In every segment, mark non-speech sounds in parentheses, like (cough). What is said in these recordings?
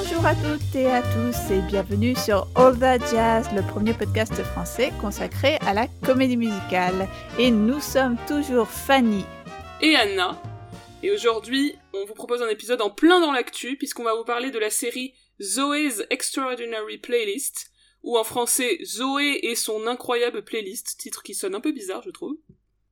Bonjour à toutes et à tous et bienvenue sur All That Jazz, le premier podcast français consacré à la comédie musicale. Et nous sommes toujours Fanny et Anna. Et aujourd'hui, on vous propose un épisode en plein dans l'actu puisqu'on va vous parler de la série Zoe's Extraordinary Playlist, ou en français Zoé et son incroyable playlist, titre qui sonne un peu bizarre je trouve.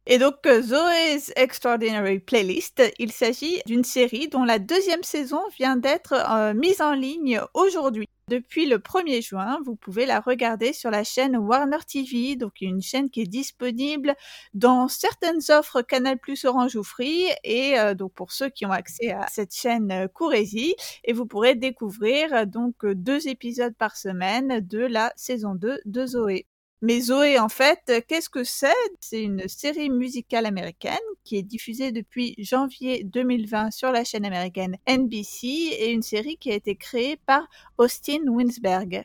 Et donc, euh, Zoe's Extraordinary Playlist, il s'agit d'une série dont la deuxième saison vient d'être euh, mise en ligne aujourd'hui. Depuis le 1er juin, vous pouvez la regarder sur la chaîne Warner TV, donc une chaîne qui est disponible dans certaines offres Canal Plus Orange ou Free, et euh, donc pour ceux qui ont accès à cette chaîne, courez-y, et vous pourrez découvrir donc deux épisodes par semaine de la saison 2 de Zoé. Mais Zoé, en fait, qu'est-ce que c'est? C'est une série musicale américaine qui est diffusée depuis janvier 2020 sur la chaîne américaine NBC et une série qui a été créée par Austin Winsberg.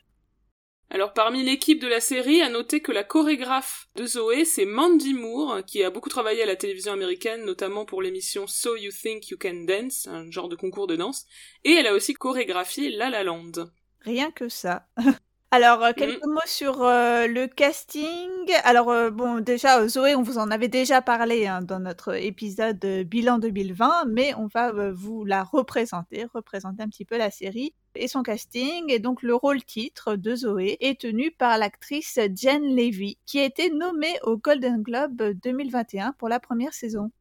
Alors parmi l'équipe de la série, à noter que la chorégraphe de Zoé, c'est Mandy Moore, qui a beaucoup travaillé à la télévision américaine, notamment pour l'émission So You Think You Can Dance, un genre de concours de danse, et elle a aussi chorégraphié La La Land. Rien que ça. (laughs) Alors, euh, quelques mmh. mots sur euh, le casting. Alors, euh, bon, déjà, Zoé, on vous en avait déjà parlé hein, dans notre épisode bilan 2020, mais on va vous la représenter, représenter un petit peu la série et son casting. Et donc, le rôle titre de Zoé est tenu par l'actrice Jen Levy, qui a été nommée au Golden Globe 2021 pour la première saison.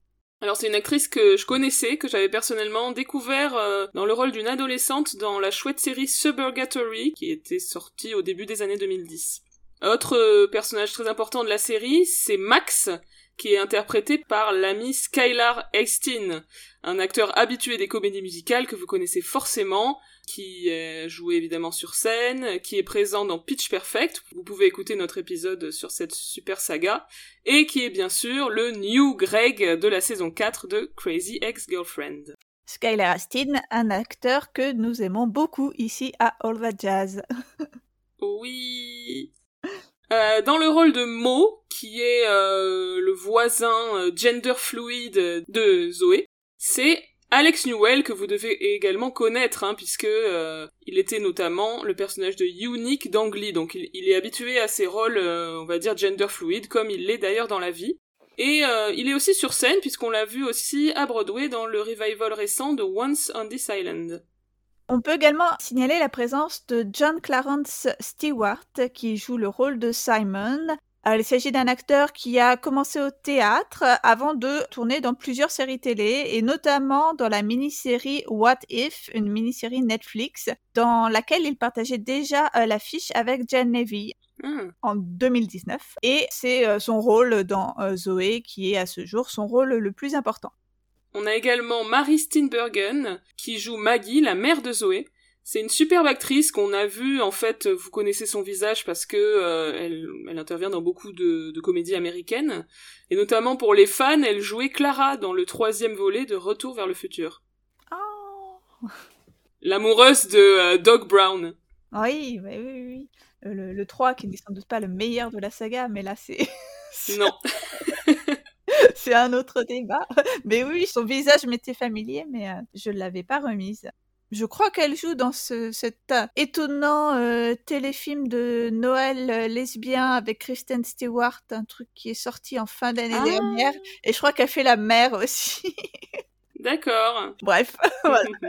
Alors c'est une actrice que je connaissais, que j'avais personnellement découvert euh, dans le rôle d'une adolescente dans la chouette série Suburgatory, qui était sortie au début des années 2010. Autre euh, personnage très important de la série, c'est Max, qui est interprété par l'ami Skylar Hastings, un acteur habitué des comédies musicales que vous connaissez forcément, qui est joué évidemment sur scène, qui est présent dans Pitch Perfect, vous pouvez écouter notre épisode sur cette super saga, et qui est bien sûr le New Greg de la saison 4 de Crazy Ex-Girlfriend. Skylar Astin, un acteur que nous aimons beaucoup ici à All That Jazz. (laughs) oui. Euh, dans le rôle de Mo, qui est euh, le voisin euh, gender fluid de Zoé, c'est Alex Newell que vous devez également connaître, hein, puisque euh, il était notamment le personnage de Unique d'Angly, donc il, est habitué à ces rôles, euh, on va dire gender fluid, comme il l'est d'ailleurs dans la vie. Et euh, il est aussi sur scène, puisqu'on l'a vu aussi à Broadway dans le revival récent de Once on This Island. On peut également signaler la présence de John Clarence Stewart, qui joue le rôle de Simon, il s'agit d'un acteur qui a commencé au théâtre avant de tourner dans plusieurs séries télé et notamment dans la mini-série What If, une mini-série Netflix dans laquelle il partageait déjà euh, l'affiche avec Jen Levy. Hmm. en 2019 et c'est euh, son rôle dans Zoé qui est à ce jour son rôle le plus important. On a également Mary Steenburgen qui joue Maggie, la mère de Zoé, c'est une superbe actrice qu'on a vue, en fait, vous connaissez son visage parce que euh, elle, intervient dans beaucoup de, comédies américaines, et notamment pour les fans, elle jouait Clara dans le troisième volet de Retour vers le futur. Oh. L'amoureuse de euh, Doc Brown. Oui, oui, oui, oui. Euh, le, le 3 qui n'est sans doute pas le meilleur de la saga, mais là c'est... (laughs) non. (laughs) c'est un autre débat. Mais oui, son visage m'était familier, mais je ne l'avais pas remise. Je crois qu'elle joue dans ce, cet euh, étonnant euh, téléfilm de Noël euh, lesbien avec Kristen Stewart, un truc qui est sorti en fin d'année ah. dernière. Et je crois qu'elle fait la mère aussi. (laughs) D'accord. Bref. (laughs)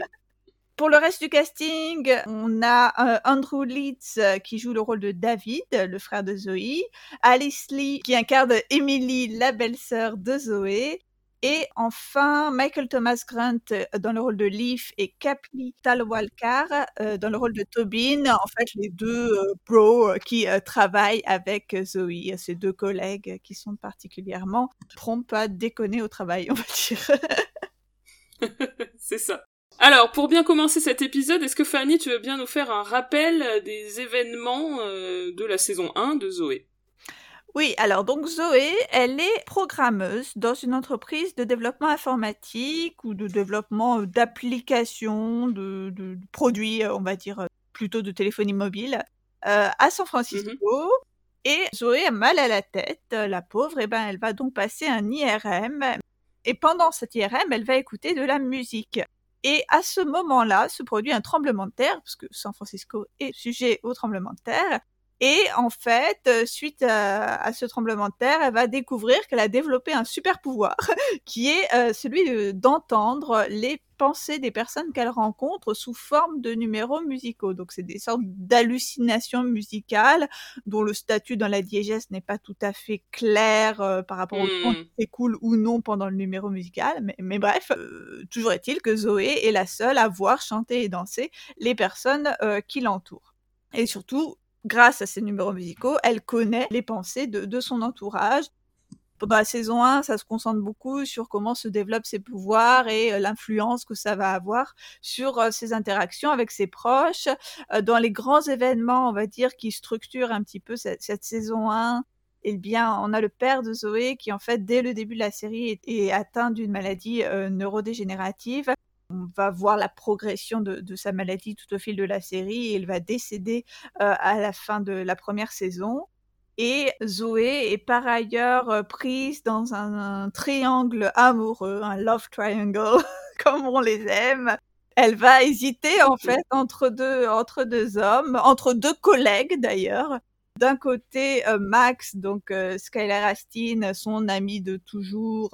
Pour le reste du casting, on a Andrew Leeds qui joue le rôle de David, le frère de Zoe, Alice Lee qui incarne Emily, la belle-sœur de Zoé, et enfin, Michael Thomas Grant euh, dans le rôle de Leaf et Kapli Talwalkar euh, dans le rôle de Tobin. En fait, les deux euh, bros qui travaillent avec Zoe, ces deux collègues qui sont particulièrement prompts à déconner au travail, (laughs) on va dire. (laughs) C'est ça. Alors, pour bien commencer cet épisode, est-ce que Fanny, tu veux bien nous faire un rappel des événements de la saison 1 de Zoé? Oui, alors donc Zoé, elle est programmeuse dans une entreprise de développement informatique ou de développement euh, d'applications, de, produits, euh, on va dire, euh, plutôt de téléphonie mobile, à San Francisco. Mmh et Zoé a mal à la tête, la pauvre, et ben elle va donc passer un IRM. Et pendant cet IRM, elle va écouter de la musique. Et à ce moment-là se produit un tremblement de terre, parce que San Francisco est sujet au tremblement de terre. Et en fait, euh, suite à, ce tremblement de terre, elle va découvrir qu'elle a développé un super pouvoir, (laughs) qui est euh, celui d'entendre les pensées des personnes qu'elle rencontre sous forme de numéros musicaux. Donc c'est des sortes d'hallucinations musicales dont le statut dans la diégèse n'est pas tout à fait clair euh, par rapport au temps qui s'écoule ou non pendant le numéro musical. Mais, bref, toujours est-il que Zoé est la seule à voir chanter et danser les personnes qui l'entourent. Et surtout, grâce à ses numéros musicaux, elle connaît les pensées de, son entourage. Pendant la saison 1, ça se concentre beaucoup sur comment se développent ses pouvoirs et euh, l'influence que ça va avoir sur euh, ses interactions avec ses proches. Euh, dans les grands événements, on va dire, qui structurent un petit peu cette, saison 1, eh bien, on a le père de Zoé qui, en fait, dès le début de la série, est, atteint d'une maladie neurodégénérative on va voir la progression de, sa maladie tout au fil de la série et il va décéder euh, à la fin de la première saison. Et Zoé est par ailleurs euh, prise dans un, triangle amoureux, un love triangle, (laughs) comme on les aime. Elle va hésiter en fait entre deux, entre deux hommes, entre deux collègues d'ailleurs. D'un côté, euh, Max, donc Skylar Astin, son ami de toujours,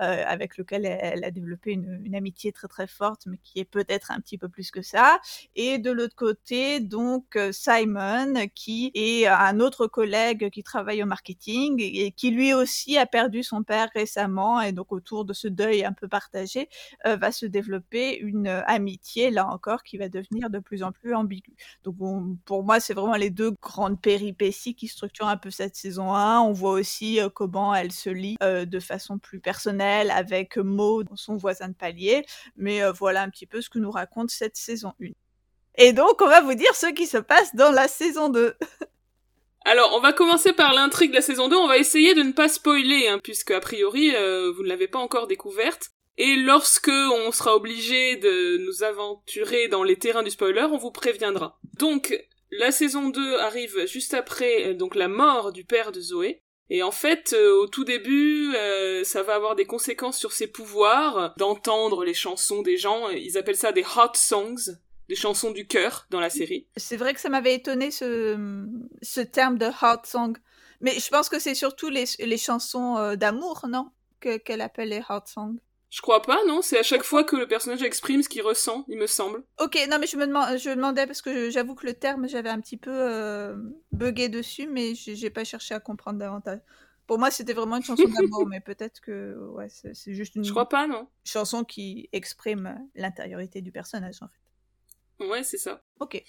euh, avec lequel elle, a développé une, une, amitié très très forte, mais qui est peut-être un petit peu plus que ça. Et de l'autre côté, donc euh, Simon, qui est un autre collègue qui travaille au marketing et qui lui aussi a perdu son père récemment, et donc autour de ce deuil un peu partagé, euh, va se développer une amitié là encore qui va devenir de plus en plus ambiguë. Donc pour moi, c'est vraiment les deux grandes péripéties qui structurent un peu cette saison 1. On voit aussi comment elle se lie de façon plus personnelle avec Maud, son voisin de palier. Mais euh, voilà un petit peu ce que nous raconte cette saison 1. Et donc, on va vous dire ce qui se passe dans la saison 2. (laughs) Alors, on va commencer par l'intrigue de la saison 2. On va essayer de ne pas spoiler, hein, puisque a priori, euh, vous ne l'avez pas encore découverte. Et lorsque on sera obligé de nous aventurer dans les terrains du spoiler, on vous préviendra. Donc, la saison 2 arrive juste après euh, donc la mort du père de Zoé. Et en fait, euh, au tout début, euh, ça va avoir des conséquences sur ses pouvoirs, d'entendre les chansons des gens. Ils appellent ça des hot songs, des chansons du cœur dans la série. C'est vrai que ça m'avait étonné ce, ce terme de hot song. Mais je pense que c'est surtout les, chansons euh, d'amour, non? Qu'elle appelle les hot songs. Je crois pas, non C'est à chaque fois que le personnage exprime ce qu'il ressent, il me semble. Ok, non mais je me, je demandais parce que j'avoue que le terme, j'avais un petit peu euh, bugué dessus, mais j'ai pas cherché à comprendre davantage. Pour moi, c'était vraiment une chanson (laughs) d'amour, mais peut-être que ouais, c'est juste une. Je crois pas, non. Chanson qui exprime l'intériorité du personnage, en fait. Ouais, c'est ça. Ok.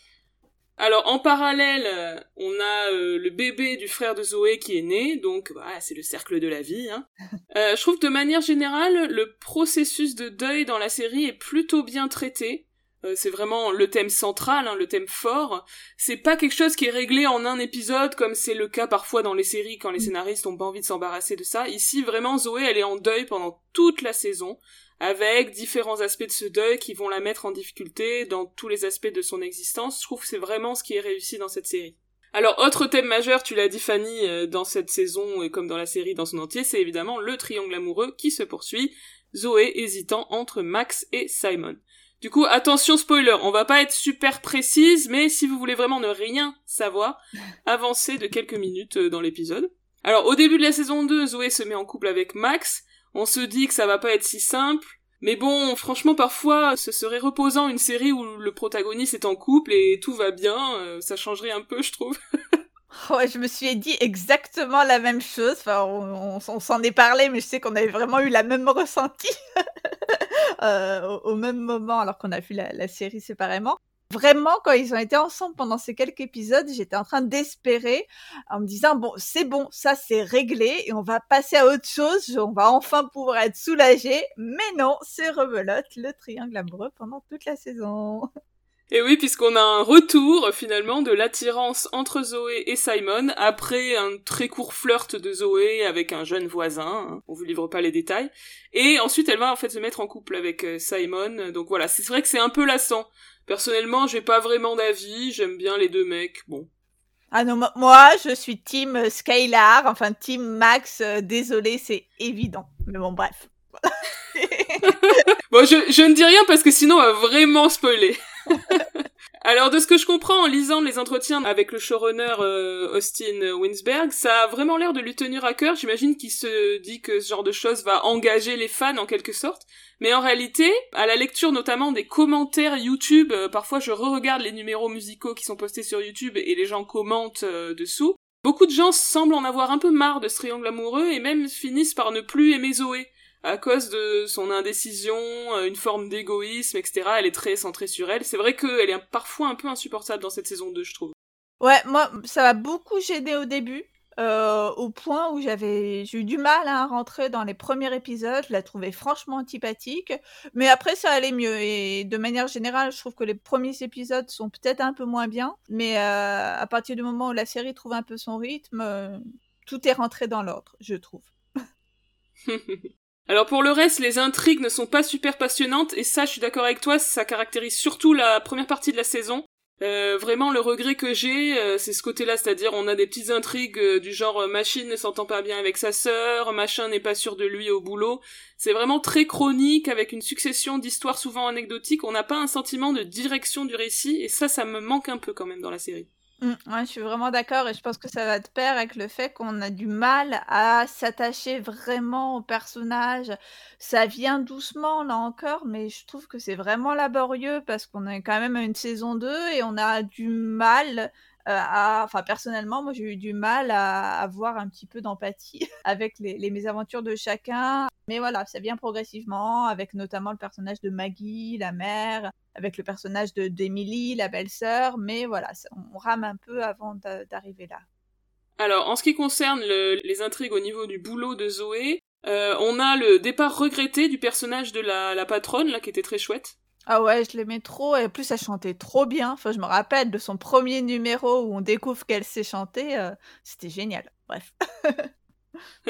Alors en parallèle, euh, on a euh, le bébé du frère de Zoé qui est né, donc bah, c'est le cercle de la vie. Hein. (laughs) Euh, je trouve que de manière générale, le processus de deuil dans la série est plutôt bien traité. c'est vraiment le thème central, hein, le thème fort. C'est pas quelque chose qui est réglé en un épisode comme c'est le cas parfois dans les séries quand les scénaristes ont pas envie de s'embarrasser de ça. Ici vraiment Zoé elle est en deuil pendant toute la saison avec différents aspects de ce deuil qui vont la mettre en difficulté dans tous les aspects de son existence. Je trouve que c'est vraiment ce qui est réussi dans cette série. Alors, autre thème majeur, tu l'as dit Fanny, euh, dans cette saison et comme dans la série dans son entier, c'est évidemment le triangle amoureux qui se poursuit, Zoé hésitant entre Max et Simon. Du coup, attention spoiler, on va pas être super précise, mais si vous voulez vraiment ne rien savoir, (laughs) avancez de quelques minutes euh, dans l'épisode. Alors, au début de la saison 2, Zoé se met en couple avec Max, on se dit que ça va pas être si simple. Mais bon, franchement, parfois, ce serait reposant une série où le protagoniste est en couple et tout va bien. Euh, ça changerait un peu, je trouve. ouais, (laughs) je me suis dit exactement la même chose. Enfin, on, s'en est parlé, mais je sais qu'on avait vraiment eu la même ressenti (laughs) euh, au, même moment, alors qu'on a vu la série séparément vraiment, quand ils ont été ensemble pendant ces quelques épisodes, j'étais en train d'espérer en me disant, bon, c'est bon, ça c'est réglé et on va passer à autre chose, on va enfin pouvoir être soulagé. Mais non, c'est rebelote le triangle amoureux pendant toute la saison. Et oui, puisqu'on a un retour finalement de l'attirance entre Zoé et Simon après un très court flirt de Zoé avec un jeune voisin. On vous livre pas les détails. Et ensuite, elle va en fait se mettre en couple avec euh, Simon. Donc voilà, c'est vrai que c'est un peu lassant. Personnellement, j'ai pas vraiment d'avis, j'aime bien les deux mecs, bon. Ah non, moi, je suis team euh, Skylar, enfin team Max, euh, désolé, c'est évident. Mais bon, bref. (laughs) Bon, je, je ne dis rien parce que sinon on va vraiment spoiler. (laughs) Alors de ce que je comprends en lisant les entretiens avec le showrunner euh, Austin Winsberg, ça a vraiment l'air de lui tenir à cœur. J'imagine qu'il se dit que ce genre de choses va engager les fans en quelque sorte. Mais en réalité, à la lecture notamment des commentaires YouTube, euh, parfois je re-regarde les numéros musicaux qui sont postés sur YouTube et les gens commentent euh, dessous. Beaucoup de gens semblent en avoir un peu marre de ce triangle amoureux et même finissent par ne plus aimer Zoé à cause de son indécision, euh, une forme d'égoïsme, etc. Elle est très centrée sur elle. C'est vrai qu'elle est parfois un peu insupportable dans cette saison 2, je trouve. Ouais, moi, ça m'a beaucoup gêné au début. Euh, au point où j'avais eu du mal à rentrer dans les premiers épisodes, je la trouvais franchement antipathique, mais après ça allait mieux et de manière générale, je trouve que les premiers épisodes sont peut-être un peu moins bien, mais euh, à partir du moment où la série trouve un peu son rythme, tout est rentré dans l'ordre, je trouve. (laughs) Alors pour le reste, les intrigues ne sont pas super passionnantes, et ça, je suis d'accord avec toi, ça caractérise surtout la première partie de la saison. Euh, vraiment, le regret que j'ai, euh, c'est ce côté-là, c'est-à-dire on a des petites intrigues euh, du genre Machine ne s'entend pas bien avec sa sœur, Machin n'est pas sûr de lui au boulot. C'est vraiment très chronique, avec une succession d'histoires souvent anecdotiques. On n'a pas un sentiment de direction du récit, et ça, ça me manque un peu quand même dans la série. Ouais, je suis vraiment d'accord et je pense que ça va de pair avec le fait qu'on a du mal à s'attacher vraiment au personnage. Ça vient doucement là encore, mais je trouve que c'est vraiment laborieux parce qu'on est quand même à une saison 2 et on a du mal euh, enfin personnellement, moi j'ai eu du mal à avoir un petit peu d'empathie (laughs) avec les, mésaventures de chacun. Mais voilà, ça vient progressivement, avec notamment le personnage de Maggie, la mère, avec le personnage de d'Emily, la belle-sœur. Mais voilà, on rame un peu avant d'arriver là. Alors, en ce qui concerne les intrigues au niveau du boulot de Zoé, euh, on a le départ regretté du personnage de la, la patronne, là, qui était très chouette. Ah ouais, je l'aimais trop et en plus elle chantait trop bien. Enfin, je me rappelle de son premier numéro où on découvre qu'elle sait chanter, euh, c'était génial. Bref. (laughs)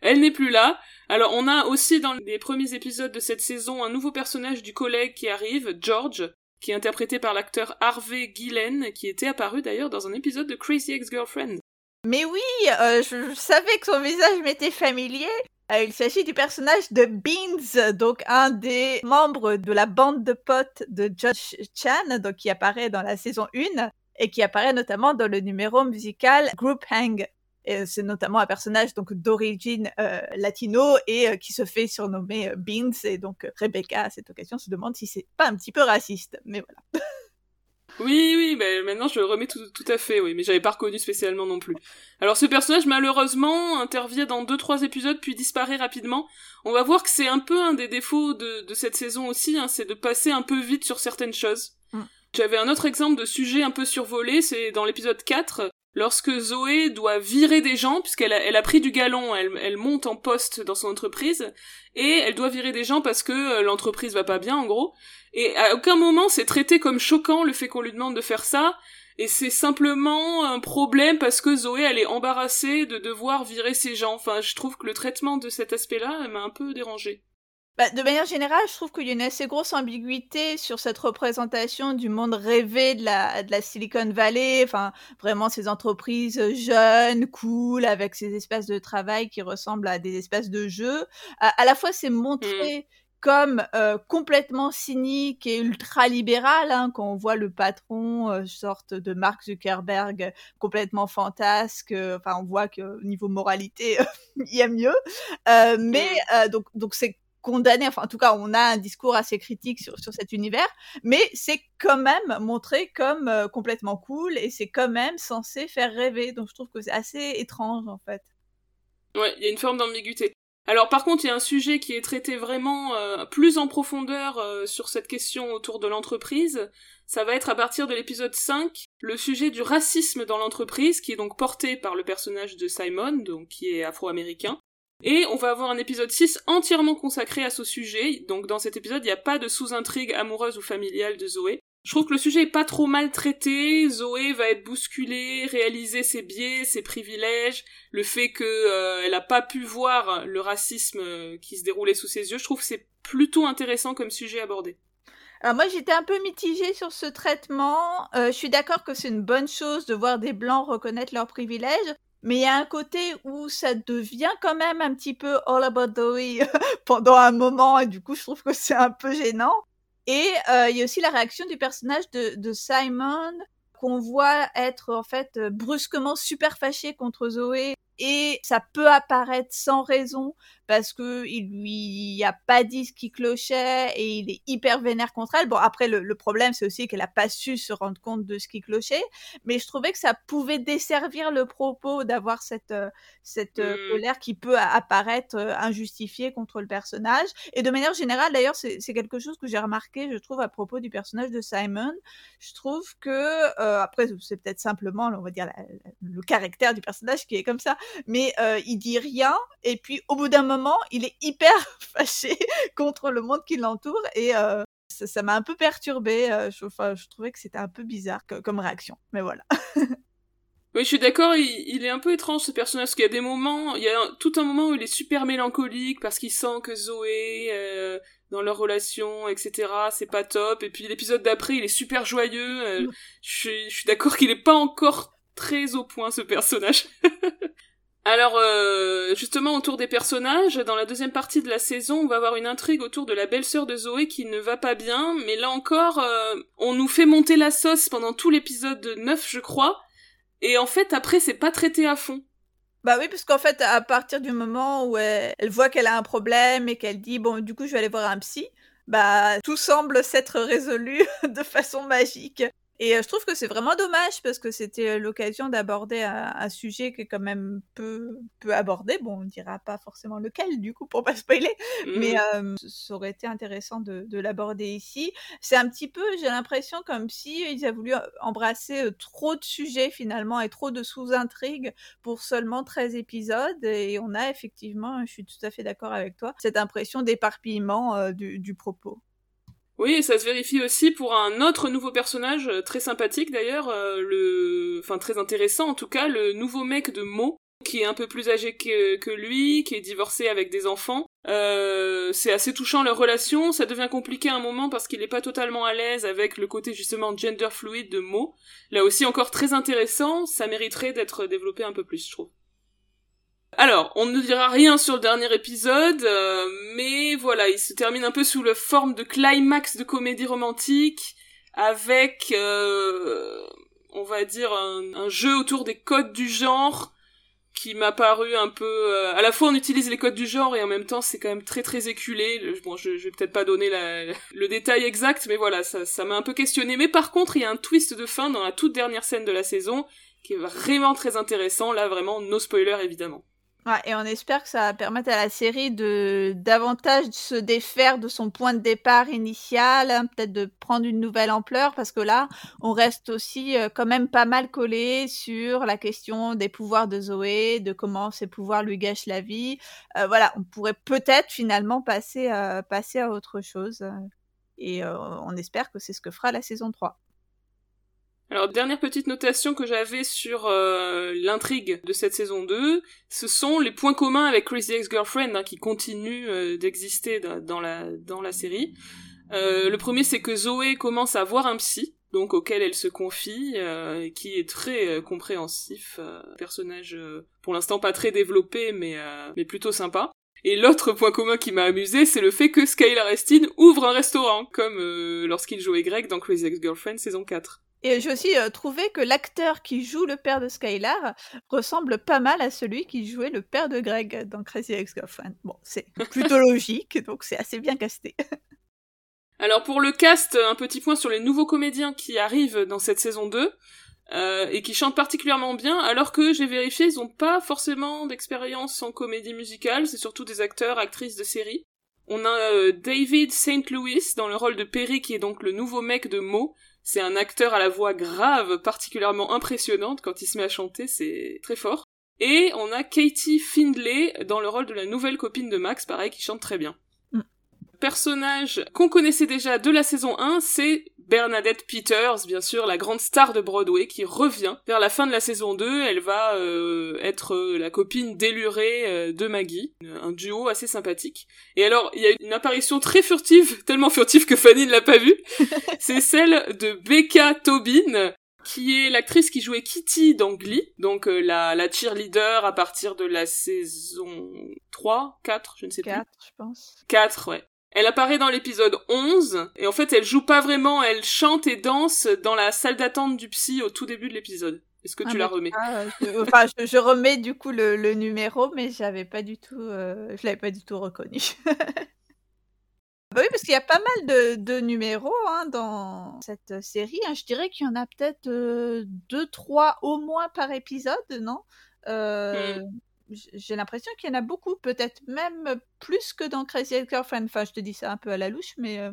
elle n'est plus là. Alors on a aussi dans les premiers épisodes de cette saison un nouveau personnage du collègue qui arrive, George, qui est interprété par l'acteur Harvey Gillen, qui était apparu d'ailleurs dans un épisode de Crazy Ex-Girlfriend. Mais oui, euh, je, savais que son visage m'était familier. Euh, il s'agit du personnage de Beans, donc un des membres de la bande de potes de Josh Chan, donc qui apparaît dans la saison 1 et qui apparaît notamment dans le numéro musical Group Hang. C'est notamment un personnage donc d'origine euh, latino et euh, qui se fait surnommer Beans et donc Rebecca à cette occasion se demande si c'est pas un petit peu raciste, mais voilà. (laughs) Oui, oui, ben maintenant je le remets tout, tout à fait, oui, mais j'avais pas reconnu spécialement non plus. Alors ce personnage malheureusement intervient dans deux trois épisodes puis disparaît rapidement. On va voir que c'est un peu un des défauts de, de cette saison aussi, hein, c'est de passer un peu vite sur certaines choses. Mm. J'avais un autre exemple de sujet un peu survolé, c'est dans l'épisode 4, lorsque Zoé doit virer des gens, puisqu'elle a, pris du galon, elle, monte en poste dans son entreprise, et elle doit virer des gens parce que euh, l'entreprise va pas bien, en gros. Et à aucun moment c'est traité comme choquant le fait qu'on lui demande de faire ça, et c'est simplement un problème parce que Zoé, elle est embarrassée de devoir virer ces gens. Enfin, je trouve que le traitement de cet aspect-là m'a un peu dérangé. Bah, de manière générale, je trouve qu'il y a une assez grosse ambiguïté sur cette représentation du monde rêvé de la, de la Silicon Valley, enfin vraiment ces entreprises jeunes, cool, avec ces espaces de travail qui ressemblent à des espaces de jeu. À, la fois, c'est montré mmh. comme euh, complètement cynique et ultra libéral, hein, quand on voit le patron, euh, sorte de Mark Zuckerberg, complètement fantasque. Euh, enfin, on voit qu'au niveau moralité, (laughs) il y a mieux. mais mmh. donc, donc c'est condamné, enfin en tout cas on a un discours assez critique sur, sur cet univers, mais c'est quand même montré comme euh, complètement cool et c'est quand même censé faire rêver, donc je trouve que c'est assez étrange en fait. Ouais, il y a une forme d'ambiguïté. Alors par contre, il y a un sujet qui est traité vraiment euh, plus en profondeur euh, sur cette question autour de l'entreprise. Ça va être à partir de l'épisode 5, le sujet du racisme dans l'entreprise, qui est donc porté par le personnage de Simon, donc qui est afro-américain. Et on va avoir un épisode 6 entièrement consacré à ce sujet. Donc dans cet épisode, il n'y a pas de sous-intrigue amoureuse ou familiale de Zoé. Je trouve que le sujet est pas trop mal traité. Zoé va être bousculée, réaliser ses biais, ses privilèges, le fait que euh, elle a pas pu voir le racisme euh, qui se déroulait sous ses yeux. Je trouve que c'est plutôt intéressant comme sujet abordé. Alors moi j'étais un peu mitigée sur ce traitement. Euh, je suis d'accord que c'est une bonne chose de voir des blancs reconnaître leurs privilèges. Mais il y a un côté où ça devient quand même un petit peu all about Zoe (laughs) pendant un moment, et du coup, je trouve que c'est un peu gênant. Et euh, il y a aussi la réaction du personnage de, de Simon, qu'on voit être en fait brusquement super fâché contre Zoé et ça peut apparaître sans raison parce que il lui a pas dit ce qui clochait et il est hyper vénère contre elle. Bon après le, problème c'est aussi qu'elle a pas su se rendre compte de ce qui clochait, mais je trouvais que ça pouvait desservir le propos d'avoir cette euh, cette euh, mmh. colère qui peut apparaître euh, injustifiée contre le personnage. Et de manière générale d'ailleurs c'est quelque chose que j'ai remarqué je trouve à propos du personnage de Simon. Je trouve que après c'est peut-être simplement on va dire le caractère du personnage qui est comme ça, mais il dit rien et puis au bout d'un moment il est hyper (laughs) fâché contre le monde qui l'entoure et euh, ça m'a un peu perturbé. Euh, je, je, trouvais que c'était un peu bizarre comme réaction, mais voilà. (laughs) oui, je suis d'accord. Il, est un peu étrange ce personnage parce qu'il y a des moments, il y a tout un moment où il est super mélancolique parce qu'il sent que Zoé euh, dans leur relation, etc. C'est pas top. Et puis l'épisode d'après, il est super joyeux. Mm. je, je suis d'accord qu'il est pas encore très au point ce personnage. (laughs) Alors euh, justement autour des personnages, dans la deuxième partie de la saison, on va avoir une intrigue autour de la belle-sœur de Zoé qui ne va pas bien, mais là encore, euh, on nous fait monter la sauce pendant tout l'épisode 9, je crois, et en fait après c'est pas traité à fond. Bah oui, parce qu'en fait, à partir du moment où elle, elle voit qu'elle a un problème et qu'elle dit bon, du coup, je vais aller voir un psy, bah tout semble s'être résolu (laughs) de façon magique. Et je trouve que c'est vraiment dommage parce que c'était l'occasion d'aborder un, sujet qui est quand même peu, peu abordé. Bon, on ne dira pas forcément lequel, du coup, pour pas spoiler, mais mmh. ça aurait été intéressant de, de l'aborder ici. C'est un petit peu, j'ai l'impression, comme si ils avaient voulu embrasser trop de sujets finalement et trop de sous-intrigues pour seulement 13 épisodes. Et on a effectivement, je suis tout à fait d'accord avec toi, cette impression d'éparpillement du, du propos. Oui, et ça se vérifie aussi pour un autre nouveau personnage, euh, très sympathique d'ailleurs, euh, le... enfin très intéressant en tout cas, le nouveau mec de Mo, qui est un peu plus âgé que, lui, qui est divorcé avec des enfants. Euh, c'est assez touchant leur relation, ça devient compliqué à un moment parce qu'il est pas totalement à l'aise avec le côté justement gender fluid de Mo. Là aussi encore très intéressant, ça mériterait d'être développé un peu plus, je trouve. Alors, on ne dira rien sur le dernier épisode, euh, mais voilà, il se termine un peu sous la forme de climax de comédie romantique, avec, euh, on va dire, un, jeu autour des codes du genre, qui m'a paru un peu... Euh, à la fois on utilise les codes du genre et en même temps c'est quand même très très éculé. Bon, je, je vais peut-être pas donner (laughs) le détail exact, mais voilà, ça m'a un peu questionné. Mais par contre, il y a un twist de fin dans la toute dernière scène de la saison, qui est vraiment très intéressant. Là, vraiment, no spoiler évidemment. Et on espère que ça va permettre à la série de davantage se défaire de son point de départ initial, hein, peut-être de prendre une nouvelle ampleur, parce que là, on reste aussi euh, quand même pas mal collé sur la question des pouvoirs de Zoé, de comment ces pouvoirs lui gâchent la vie. Euh, voilà, on pourrait peut-être finalement passer, euh, passer à autre chose. Et on espère que c'est ce que fera la saison 3. Alors, dernière petite notation que j'avais sur euh, l'intrigue de cette saison 2, ce sont les points communs avec Crazy Ex-Girlfriend hein, qui continuent euh, d'exister dans la, dans la série. Euh, le premier, c'est que Zoé commence à voir un psy, donc auquel elle se confie, qui est très compréhensif, personnage pour l'instant pas très développé, mais, mais plutôt sympa. Et l'autre point commun qui m'a amusé, c'est le fait que Skylar Estine ouvre un restaurant, comme lorsqu'il jouait Greg dans Crazy Ex-Girlfriend saison 4. Et j'ai aussi trouvé que l'acteur qui joue le père de Skylar ressemble pas mal à celui qui jouait le père de Greg dans Crazy Ex-Girlfriend. Bon, c'est plutôt logique, donc c'est assez bien casté. (laughs) Alors pour le cast, un petit point sur les nouveaux comédiens qui arrivent dans cette saison 2. Euh, et qui chantent particulièrement bien, alors que j'ai vérifié, ils ont pas forcément d'expérience en comédie musicale, c'est surtout des acteurs, actrices de série. On a euh, David St. Louis dans le rôle de Perry, qui est donc le nouveau mec de Mo, c'est un acteur à la voix grave, particulièrement impressionnante. Quand il se met à chanter, c'est très fort. Et on a Katie Findlay dans le rôle de la nouvelle copine de Max, pareil, qui chante très bien. Mm. Personnage qu'on connaissait déjà de la saison 1, c'est Bernadette Peters, bien sûr, la grande star de Broadway, qui revient vers la fin de la saison 2. Elle va euh, être euh, la copine délurée euh, de Maggie, un duo assez sympathique. Et alors, il y a une apparition très furtive, (laughs) tellement furtive que Fanny ne l'a pas vue. (laughs) C'est celle de Becca Tobin, qui est l'actrice qui jouait Kitty dans Glee, donc euh, la, la cheerleader à partir de la saison 3, 4, je ne sais 4, je pense. 4, ouais. Elle apparaît dans l'épisode 11, et en fait elle joue pas vraiment, elle chante et danse dans la salle d'attente du psy au tout début de l'épisode. Est-ce que Ah, tu la remets? ah, je, enfin, je, je remets du coup le, le numéro, mais j'avais pas du tout, euh, je l'avais pas du tout reconnu. (laughs) Bah oui, parce qu'il y a pas mal de, de numéros hein, dans cette série. hein. Je dirais qu'il y en a peut-être euh, deux, trois au moins par épisode, non? Euh, j- J'ai l'impression qu'il y en a beaucoup, peut-être même plus que dans Crazy Ex-Girlfriend. Enfin, je te dis ça un peu à la louche, mais euh,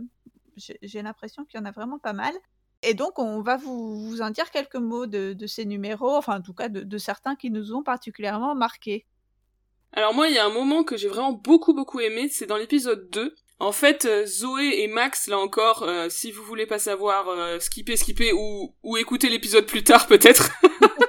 j'ai l'impression qu'il y en a vraiment pas mal. Et donc, on va vous, vous en dire quelques mots de, de ces numéros, enfin, en tout cas, de, de certains qui nous ont particulièrement marqués. Alors moi, il y a un moment que j'ai vraiment beaucoup beaucoup aimé, c'est dans l'épisode 2. En fait, euh, Zoé et Max, là encore, euh, si vous voulez pas savoir, euh, skipper, skipper, ou, ou écouter l'épisode plus tard peut-être. (laughs)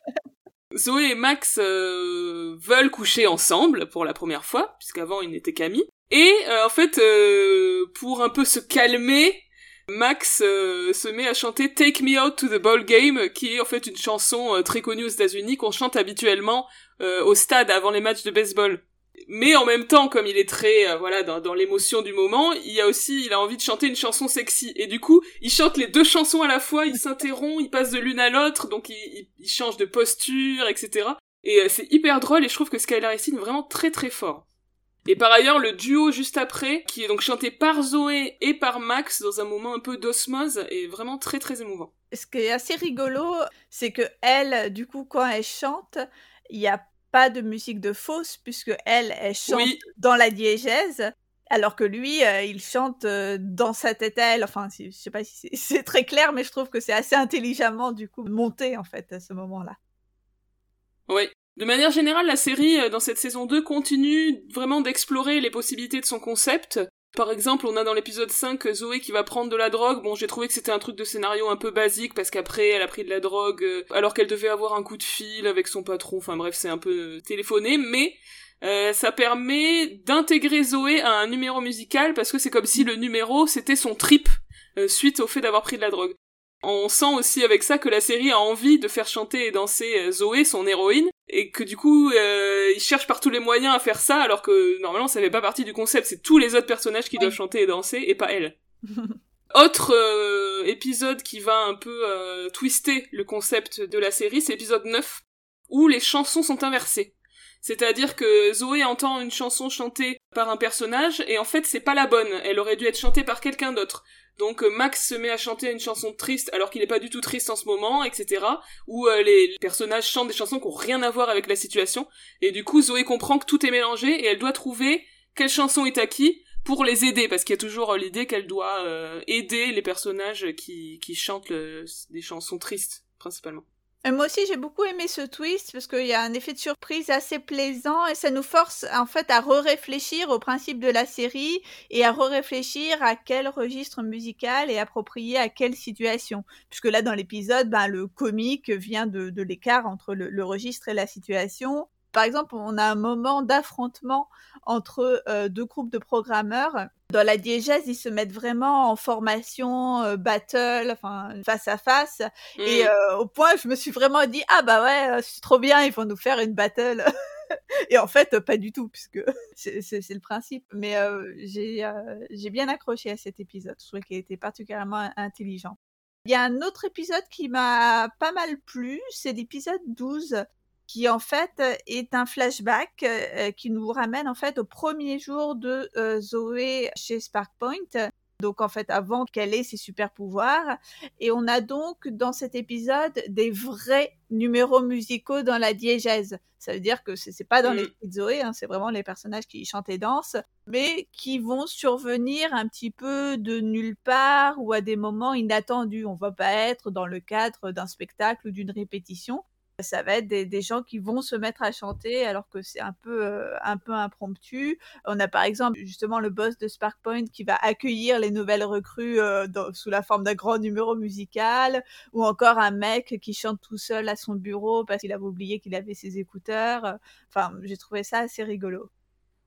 Zoé et Max euh, veulent coucher ensemble pour la première fois, puisqu'avant ils n'étaient qu'amis. Et euh, en fait, euh, pour un peu se calmer, Max se met à chanter Take Me Out to the Ball Game, qui est en fait une chanson très connue aux États-Unis qu'on chante habituellement au stade avant les matchs de baseball. Mais en même temps, comme il est très euh, voilà dans, l'émotion du moment, il a aussi il a envie de chanter une chanson sexy et du coup il chante les deux chansons à la fois, il s'interrompt, il passe de l'une à l'autre, donc il, change de posture, etc. Et euh, c'est hyper drôle et je trouve que Skylar est vraiment très très fort. Et par ailleurs, le duo juste après, qui est donc chanté par Zoé et par Max dans un moment un peu d'osmose, est vraiment très très émouvant. Ce qui est assez rigolo, c'est que elle, du coup, quand elle chante, il n'y a pas de musique de fausse, puisque elle, elle chante Oui. dans la diégèse, alors que lui, euh, il chante euh, dans sa tête à elle. Enfin, je sais pas si c'est- (laughs) c'est très clair, mais je trouve que c'est assez intelligemment, du coup, monté, en fait, à ce moment-là. Oui. De manière générale, la série, euh, dans cette saison 2, continue vraiment d'explorer les possibilités de son concept. Par exemple, on a dans l'épisode 5 euh, Zoé qui va prendre de la drogue. Bon, j'ai trouvé que c'était un truc de scénario un peu basique parce qu'après, elle a pris de la drogue euh, alors qu'elle devait avoir un coup de fil avec son patron. Enfin bref, c'est un peu euh, téléphoné, mais euh, ça permet d'intégrer Zoé à un numéro musical parce que c'est comme si le numéro c'était son trip suite au fait d'avoir pris de la drogue. On sent aussi avec ça que la série a envie de faire chanter et danser euh, Zoé, son héroïne, et que du coup, euh, ils cherchent par tous les moyens à faire ça, alors que normalement ça fait pas partie du concept, c'est tous les autres personnages qui doivent chanter et danser, et pas elle. (laughs) Autre euh, épisode qui va un peu euh, twister le concept de la série, c'est l'épisode 9, où les chansons sont inversées. C'est-à-dire que Zoé entend une chanson chantée par un personnage, et en fait c'est pas la bonne, elle aurait dû être chantée par quelqu'un d'autre. Donc euh, Max se met à chanter une chanson triste alors qu'il est pas du tout triste en ce moment, etc. Ou euh, les personnages chantent des chansons qui ont rien à voir avec la situation. Et du coup Zoé comprend que tout est mélangé et elle doit trouver quelle chanson est à pour les aider parce qu'il y a toujours euh, l'idée qu'elle doit aider les personnages qui, chantent des chansons tristes principalement. Et moi aussi, j'ai beaucoup aimé ce twist parce qu'il y a un effet de surprise assez plaisant et ça nous force en fait à re-réfléchir au principe de la série et à re-réfléchir à quel registre musical est approprié à quelle situation. Puisque là, dans l'épisode, ben, le comique vient de, de l'écart entre le registre et la situation. Par exemple, on a un moment d'affrontement entre euh, deux groupes de programmeurs. Dans la diégèse, ils se mettent vraiment en formation euh, battle, enfin face à face. Et Mm. euh, au point, je me suis vraiment dit ah bah ouais, c'est trop bien, ils vont nous faire une battle. (laughs) Et en fait, pas du tout, puisque (laughs) c'est le principe. Mais j'ai j'ai bien accroché à cet épisode. Je trouvais qu'il était particulièrement intelligent. Il y a un autre épisode qui m'a pas mal plu, c'est l'épisode 12 qui en fait euh, est un flashback euh, qui nous ramène en fait au premier jour de euh, Zoé chez Spark Point. Donc en fait avant qu'elle ait ses super pouvoirs et on a donc dans cet épisode des vrais numéros musicaux dans la diégèse. Ça veut dire que c'est pas dans Mm. l'esprit de Zoé, hein, c'est vraiment les personnages qui chantent et dansent, mais qui vont survenir un petit peu de nulle part ou à des moments inattendus. On va pas être dans le cadre d'un spectacle ou d'une répétition. Ça va être des, gens qui vont se mettre à chanter alors que c'est un peu euh, un peu impromptu. On a par exemple justement le boss de Spark Point qui va accueillir les nouvelles recrues euh, sous la forme d'un grand numéro musical, ou encore un mec qui chante tout seul à son bureau parce qu'il avait oublié qu'il avait ses écouteurs. Enfin, j'ai trouvé ça assez rigolo.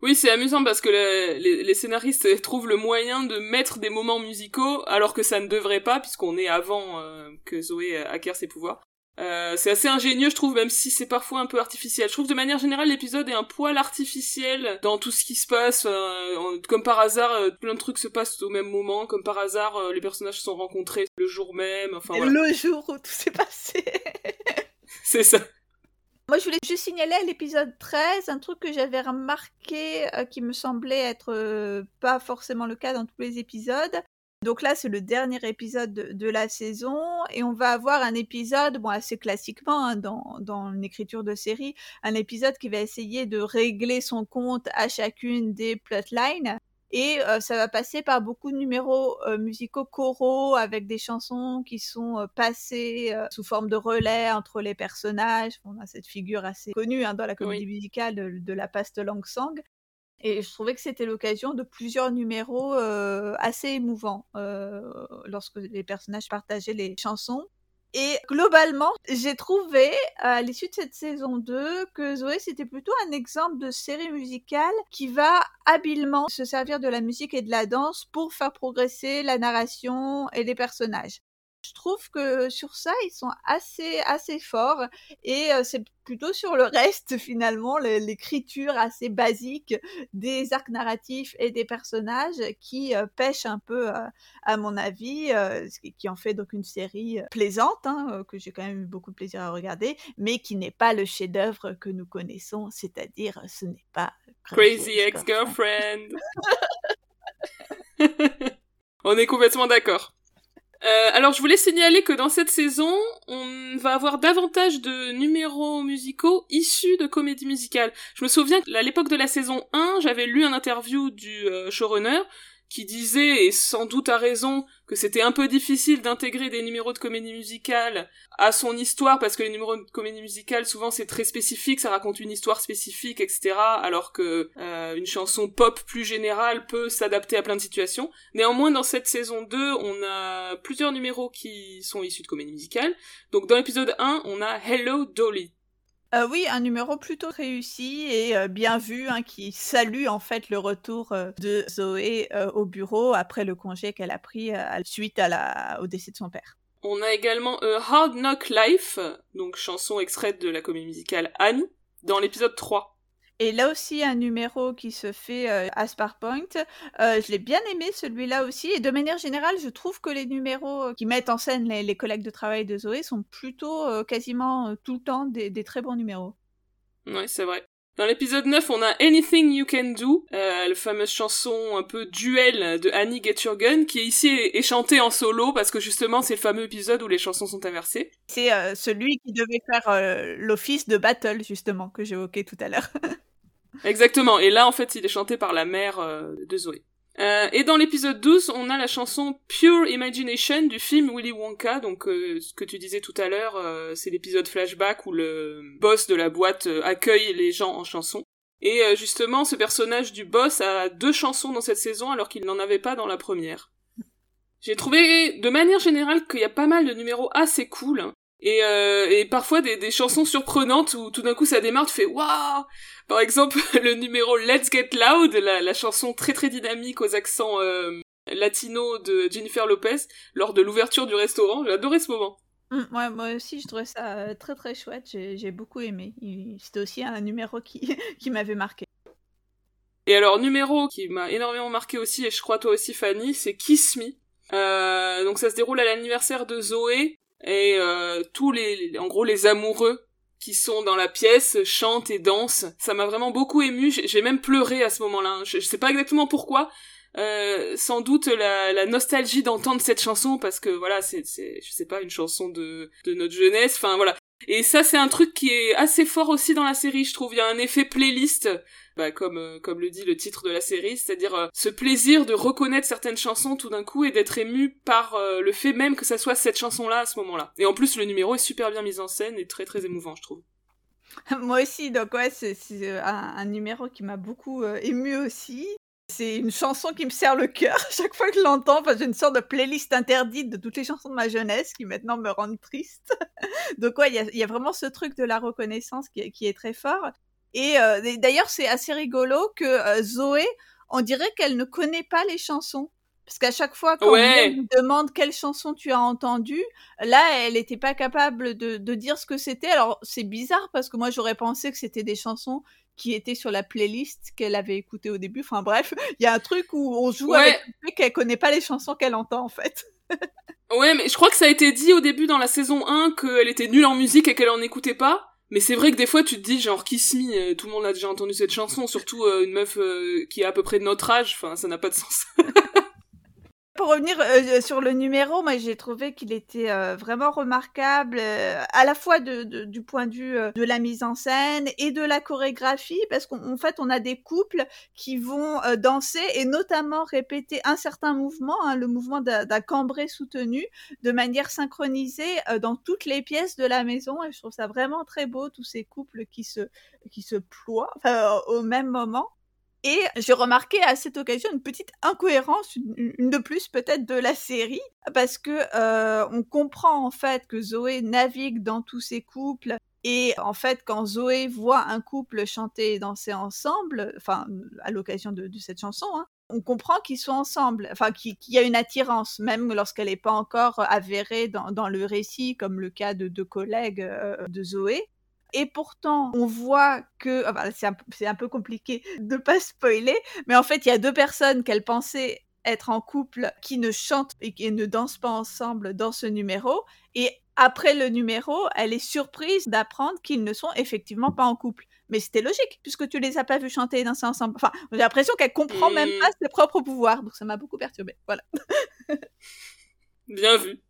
Oui, c'est amusant parce que les, scénaristes (laughs) trouvent le moyen de mettre des moments musicaux alors que ça ne devrait pas puisqu'on est avant euh, que Zoé acquiert ses pouvoirs. Euh, c'est assez ingénieux, je trouve, même si c'est parfois un peu artificiel. Je trouve que de manière générale, l'épisode est un poil artificiel dans tout ce qui se passe. Euh, comme par hasard, euh, plein de trucs se passent au même moment. Comme par hasard, les personnages se sont rencontrés le jour même. Enfin, Le jour où tout s'est passé. (laughs) c'est ça. Moi, je voulais juste signaler à l'épisode 13 un truc que j'avais remarqué qui me semblait être pas forcément le cas dans tous les épisodes. Donc là, c'est le dernier épisode de, la saison et on va avoir un épisode, bon, assez classiquement hein, dans, dans l'écriture de série, un épisode qui va essayer de régler son compte à chacune des plotlines. Et euh, ça va passer par beaucoup de numéros euh, musicaux choraux avec des chansons qui sont euh, passées sous forme de relais entre les personnages. On a cette figure assez connue hein, dans la comédie musicale de, de, la paste langue sang. Et je trouvais que c'était l'occasion de plusieurs numéros euh, assez émouvants euh, lorsque les personnages partageaient les chansons. Et globalement, j'ai trouvé à l'issue de cette saison 2 que Zoé c'était plutôt un exemple de série musicale qui va habilement se servir de la musique et de la danse pour faire progresser la narration et les personnages. Je trouve que sur ça, ils sont assez, assez forts et c'est plutôt sur le reste, (laughs) finalement, l'écriture assez basique des arcs narratifs et des personnages qui pêche un peu, à mon avis, qui en fait donc une série plaisante, hein, que j'ai quand même eu beaucoup de plaisir à regarder, mais qui n'est pas le chef-d'œuvre que nous connaissons, c'est-à-dire ce n'est pas Crazy Ex-Girlfriend. (laughs) On est complètement d'accord. Euh, alors, je voulais signaler que dans cette saison, on va avoir davantage de numéros musicaux issus de comédies musicales. Je me souviens qu'à l'époque de la saison 1, j'avais lu un interview du euh, showrunner qui disait, et sans doute à raison, que c'était un peu difficile d'intégrer des numéros de comédie musicale à son histoire, parce que les numéros de comédie musicale, souvent c'est très spécifique, ça raconte une histoire spécifique, etc., alors que euh, une chanson pop plus générale peut s'adapter à plein de situations. Néanmoins, dans cette saison 2, on a plusieurs numéros qui sont issus de comédie musicale. Donc dans l'épisode 1, on a Hello Dolly. Euh, oui, un numéro plutôt réussi et euh, bien vu, hein, qui salue en fait le retour euh, de Zoé au bureau après le congé qu'elle a pris suite à la... au décès de son père. On a également Hard Knock Life, donc chanson extraite de la comédie musicale Annie, dans l'épisode 3. Et là aussi, un numéro qui se fait euh, à Sparpoint. Euh, je l'ai bien aimé celui-là aussi. Et de manière générale, je trouve que les numéros euh, qui mettent en scène les, collègues de travail de Zoé sont plutôt quasiment tout le temps des, très bons numéros. Ouais, c'est vrai. Dans l'épisode 9, on a Anything You Can Do, la fameuse chanson un peu duel de Annie Get Your Gun, qui ici est, chantée en solo parce que justement c'est le fameux épisode où les chansons sont inversées. C'est celui qui devait faire l'office de battle justement que j'évoquais tout à l'heure. (laughs) Exactement. Et là, en fait, il est chanté par la mère euh, de Zoé. Euh, et dans l'épisode 12, on a la chanson Pure Imagination du film Willy Wonka, donc euh, ce que tu disais tout à l'heure, c'est l'épisode flashback où le boss de la boîte accueille les gens en chanson. Et justement, ce personnage du boss a deux chansons dans cette saison alors qu'il n'en avait pas dans la première. J'ai trouvé de manière générale qu'il y a pas mal de numéros assez cool. Et, euh, et parfois des, des, chansons surprenantes où tout d'un coup ça démarre, tu fais waouh Par exemple, (laughs) le numéro Let's Get Loud, la, la chanson très très dynamique aux accents euh, latinos de Jennifer Lopez lors de l'ouverture du restaurant. J'ai adoré ce moment. Mmh, ouais, moi aussi, je trouvais ça euh, très très chouette. J'ai beaucoup aimé. C'était aussi un numéro qui, (laughs) qui m'avait marqué. Et alors, numéro qui m'a énormément marqué aussi, et je crois toi aussi Fanny, c'est Kiss Me. Euh, donc ça se déroule à l'anniversaire de Zoé, et euh, tous les, en gros, les amoureux qui sont dans la pièce chantent et dansent. Ça m'a vraiment beaucoup ému. J'ai même pleuré à ce moment-là. Je, sais pas exactement pourquoi. Euh, sans doute la, la nostalgie d'entendre cette chanson parce que voilà, c'est, je sais pas, une chanson de, de notre jeunesse. Enfin voilà, et ça, c'est un truc qui est assez fort aussi dans la série, je trouve. Il y a un effet playlist, bah, comme, euh, comme le dit le titre de la série, c'est-à-dire euh, ce plaisir de reconnaître certaines chansons tout d'un coup et d'être ému par euh, le fait même que ça soit cette chanson-là à ce moment-là. Et en plus, le numéro est super bien mis en scène et très très émouvant, je trouve. (laughs) Moi aussi, donc ouais, c'est un, numéro qui m'a beaucoup ému aussi. C'est une chanson qui me serre le cœur (laughs) chaque fois que je l'entends. Enfin, j'ai une sorte de playlist interdite de toutes les chansons de ma jeunesse qui maintenant me rendent triste. (laughs) Donc ouais, il y, a, vraiment ce truc de la reconnaissance qui, est très fort. Et, d'ailleurs, c'est assez rigolo que Zoé, on dirait qu'elle ne connaît pas les chansons. Parce qu'à chaque fois qu'on lui demande quelle chanson tu as entendue, là, elle n'était pas capable de, de, dire ce que c'était. Alors, c'est bizarre parce que moi, j'aurais pensé que c'était des chansons qui étaient sur la playlist qu'elle avait écoutée au début. Enfin bref, il y a un truc où on joue avec le fait qu'elle connaît pas les chansons qu'elle entend en fait. ouais, mais je crois que ça a été dit au début dans la saison 1 qu'elle était nulle en musique et qu'elle en écoutait pas. Mais c'est vrai que des fois tu te dis genre Kiss Me, euh, tout le monde a déjà entendu cette chanson, surtout euh, une meuf euh, qui est à peu près de notre âge, enfin ça n'a pas de sens. (laughs) Pour revenir euh, sur le numéro, moi j'ai trouvé qu'il était euh, vraiment remarquable, euh, à la fois du point de vue de la mise en scène et de la chorégraphie, parce qu'en fait on a des couples qui vont danser et notamment répéter un certain mouvement, hein, le mouvement d'un cambré soutenu, de manière synchronisée dans toutes les pièces de la maison. Et je trouve ça vraiment très beau, tous ces couples qui se, qui se ploient au même moment. Et j'ai remarqué à cette occasion une petite incohérence, une, de plus peut-être de la série, parce que euh, on comprend en fait que Zoé navigue dans tous ces couples. Et en fait, quand Zoé voit un couple chanter et danser ensemble, enfin à l'occasion de, cette chanson, hein, on comprend qu'ils sont ensemble, enfin qu'il y a une attirance, même lorsqu'elle n'est pas encore avérée dans, le récit, comme le cas de deux collègues euh, de Zoé. Et pourtant, on voit que, c'est un, peu compliqué de pas spoiler, mais en fait, il y a deux personnes qu'elle pensait être en couple qui ne chantent et qui ne dansent pas ensemble dans ce numéro. Et après le numéro, elle est surprise d'apprendre qu'ils ne sont effectivement pas en couple. Mais c'était logique, puisque tu les as pas vus chanter et danser ensemble. Enfin, j'ai l'impression qu'elle comprend même pas ses propres pouvoirs. Donc ça m'a beaucoup perturbée. Voilà. (laughs) Bien vu.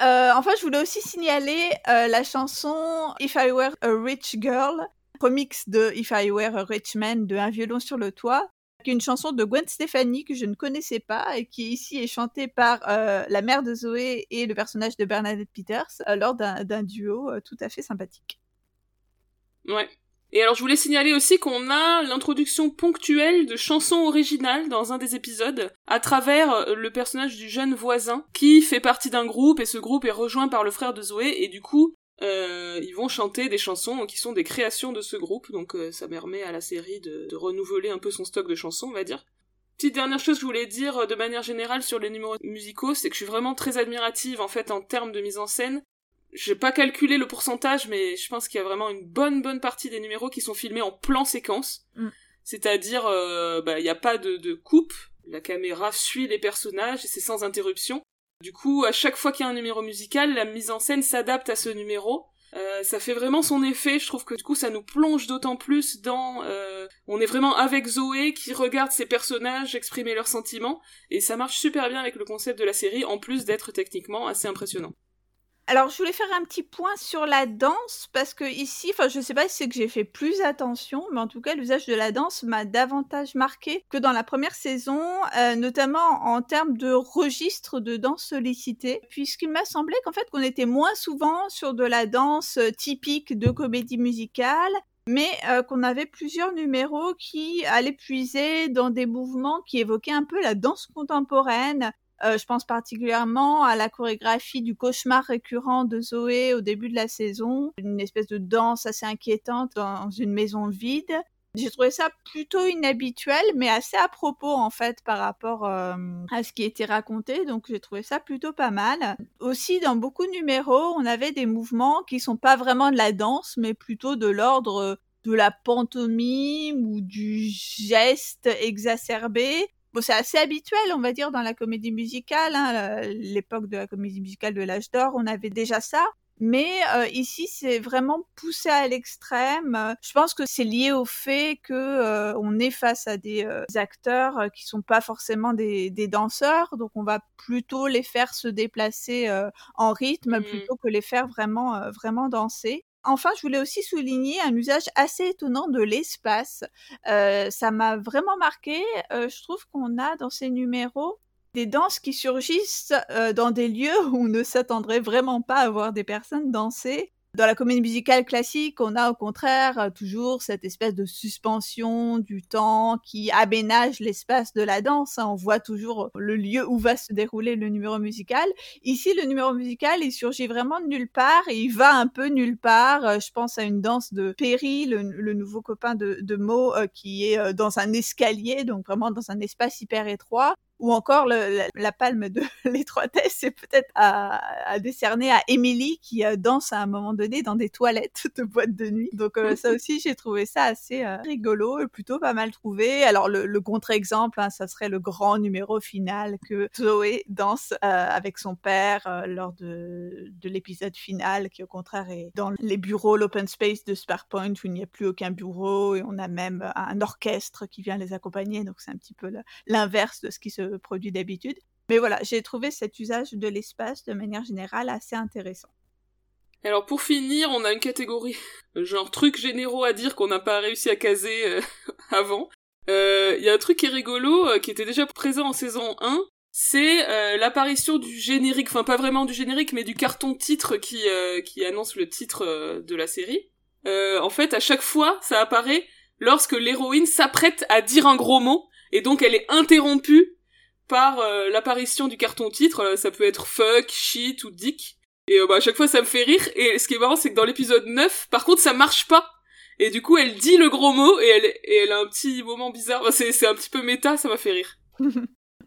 Euh, enfin, je voulais aussi signaler euh, la chanson If I Were a Rich Girl, remix de If I Were a Rich Man de Un violon sur le toit, qui est une chanson de Gwen Stefani que je ne connaissais pas et qui ici est chantée par euh, la mère de Zoé et le personnage de Bernadette Peters lors d'un duo tout à fait sympathique. Ouais, et alors je voulais signaler aussi qu'on a l'introduction ponctuelle de chansons originales dans un des épisodes à travers euh, le personnage du jeune voisin qui fait partie d'un groupe et ce groupe est rejoint par le frère de Zoé et du coup euh, ils vont chanter des chansons qui sont des créations de ce groupe donc euh, ça permet à la série de, de renouveler un peu son stock de chansons on va dire. Petite dernière chose que je voulais dire de manière générale sur les numéros musicaux, c'est que je suis vraiment très admirative en fait en termes de mise en scène j'ai pas calculé le pourcentage, mais je pense qu'il y a vraiment une bonne bonne partie des numéros qui sont filmés en plan séquence. Mm. C'est-à-dire, euh, bah, il n'y a pas de, de coupe, la caméra suit les personnages et c'est sans interruption. Du coup, à chaque fois qu'il y a un numéro musical, la mise en scène s'adapte à ce numéro. Euh, ça fait vraiment son effet, je trouve que du coup ça nous plonge d'autant plus dans... Euh, on est vraiment avec Zoé qui regarde ses personnages exprimer leurs sentiments, et ça marche super bien avec le concept de la série, en plus d'être techniquement assez impressionnant. Alors, je voulais faire un petit point sur la danse parce que ici, enfin, je sais pas si c'est que j'ai fait plus attention, mais en tout cas, l'usage de la danse m'a davantage marqué que dans la première saison, euh, notamment en termes de registre de danse sollicité, puisqu'il m'a semblé qu'en fait, qu'on était moins souvent sur de la danse euh, typique de comédie musicale mais euh, qu'on avait plusieurs numéros qui allaient puiser dans des mouvements qui évoquaient un peu la danse contemporaine, euh, je pense particulièrement à la chorégraphie du cauchemar récurrent de Zoé au début de la saison, une espèce de danse assez inquiétante dans une maison vide. J'ai trouvé ça plutôt inhabituel, mais assez à propos en fait par rapport euh, à ce qui était raconté. Donc j'ai trouvé ça plutôt pas mal. Aussi dans beaucoup de numéros, on avait des mouvements qui sont pas vraiment de la danse, mais plutôt de l'ordre de la pantomime ou du geste exacerbé Bon, c'est assez habituel, on va dire, dans la comédie musicale. Hein, l'époque de la comédie musicale de l'âge d'or, on avait déjà ça. Mais euh, ici, c'est vraiment poussé à l'extrême. Je pense que c'est lié au fait que euh, on est face à des euh, acteurs qui sont pas forcément des, des, danseurs, donc on va plutôt les faire se déplacer en rythme mmh. plutôt que les faire vraiment vraiment danser. Enfin, je voulais aussi souligner un usage assez étonnant de l'espace. Euh, ça m'a vraiment marqué. Euh, je trouve qu'on a dans ces numéros des danses qui surgissent euh, dans des lieux où on ne s'attendrait vraiment pas à voir des personnes danser. Dans la comédie musicale classique, on a au contraire euh, toujours cette espèce de suspension du temps qui aménage l'espace de la danse. Hein. On voit toujours le lieu où va se dérouler le numéro musical. Ici, le numéro musical, il surgit vraiment de nulle part et il va un peu nulle part. Euh, je pense à une danse de Perry, le, nouveau copain de, de Mo, euh, qui est dans un escalier, donc vraiment dans un espace hyper étroit ou encore la, palme de (laughs) l'étroitesse, c'est peut-être à, décerner à Emily qui euh, danse à un moment donné dans des toilettes de boîte de nuit. Donc euh, ça (laughs) aussi, j'ai trouvé ça assez euh, rigolo et plutôt pas mal trouvé. Alors le, contre-exemple, hein, ça serait le grand numéro final que Zoé danse avec son père lors de, de l'épisode final, qui au contraire est dans les bureaux, l'open space de Sparkpoint où il n'y a plus aucun bureau et on a même un orchestre qui vient les accompagner. Donc c'est un petit peu l'inverse de ce qui se produit d'habitude. Mais voilà, j'ai trouvé cet usage de l'espace de manière générale assez intéressant. Alors pour finir, on a une catégorie (laughs) genre trucs généraux à dire qu'on n'a pas réussi à caser euh, (laughs) avant. Il euh, y a un truc qui est rigolo, euh, qui était déjà présent en saison 1, c'est l'apparition du générique, enfin pas vraiment du générique, mais du carton titre qui, qui annonce le titre de la série. en fait, à chaque fois, ça apparaît lorsque l'héroïne s'apprête à dire un gros mot, et donc elle est interrompue par euh, l'apparition du carton titre, euh, ça peut être fuck, shit ou dick. Et euh, bah, à chaque fois ça me fait rire, et ce qui est marrant c'est que dans l'épisode 9, par contre ça marche pas. Et du coup elle dit le gros mot, et elle, et elle a un petit moment bizarre, c'est un petit peu méta, ça m'a fait rire. (laughs)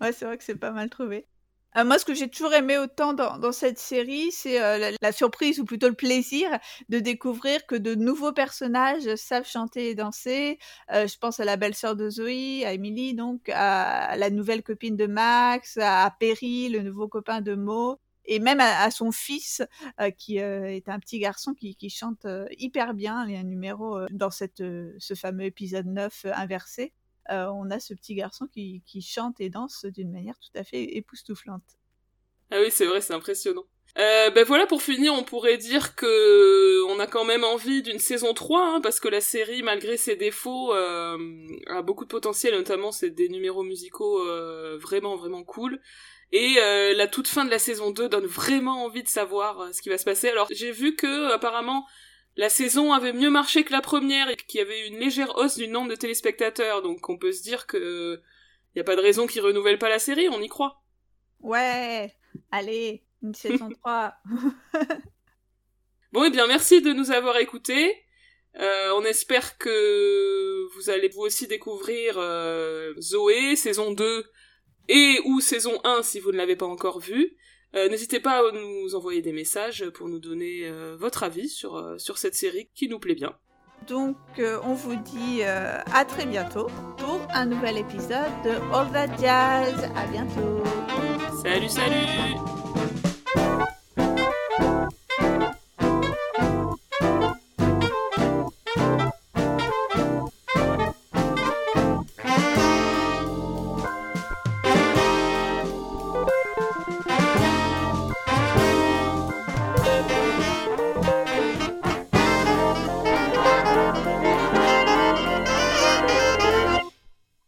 ouais c'est vrai que c'est pas mal trouvé. Euh, moi, ce que j'ai toujours aimé autant dans, cette série, c'est euh, la, surprise ou plutôt le plaisir de découvrir que de nouveaux personnages savent chanter et danser. Euh, je pense à la belle-sœur de Zoé, à Emily, donc à, la nouvelle copine de Max, à, Perry, le nouveau copain de Mo et même à, son fils qui est un petit garçon qui, qui chante hyper bien. Il y a un numéro dans cette, ce fameux épisode 9 inversé. Euh, on a ce petit garçon qui, chante et danse d'une manière tout à fait époustouflante. Ah oui, c'est vrai, c'est impressionnant. Euh, ben voilà, pour finir, on pourrait dire que on a quand même envie d'une saison 3, hein, parce que la série, malgré ses défauts, euh, a beaucoup de potentiel, notamment c'est des numéros musicaux vraiment, vraiment cool. Et la toute fin de la saison 2 donne vraiment envie de savoir ce qui va se passer. Alors j'ai vu que apparemment la saison avait mieux marché que la première et qu'il y avait une légère hausse du nombre de téléspectateurs, donc on peut se dire que y a pas de raison qu'ils renouvellent pas la série, on y croit. Ouais, allez, une saison (laughs) 3. bon, et eh bien merci de nous avoir écoutés. Euh, on espère que vous allez vous aussi découvrir euh, Zoé, saison 2 et ou saison 1 si vous ne l'avez pas encore vue. Euh, n'hésitez pas à nous envoyer des messages pour nous donner euh, votre avis sur, euh, sur cette série qui nous plaît bien. Donc on vous dit à très bientôt pour un nouvel épisode de All That Jazz. À bientôt. Salut salut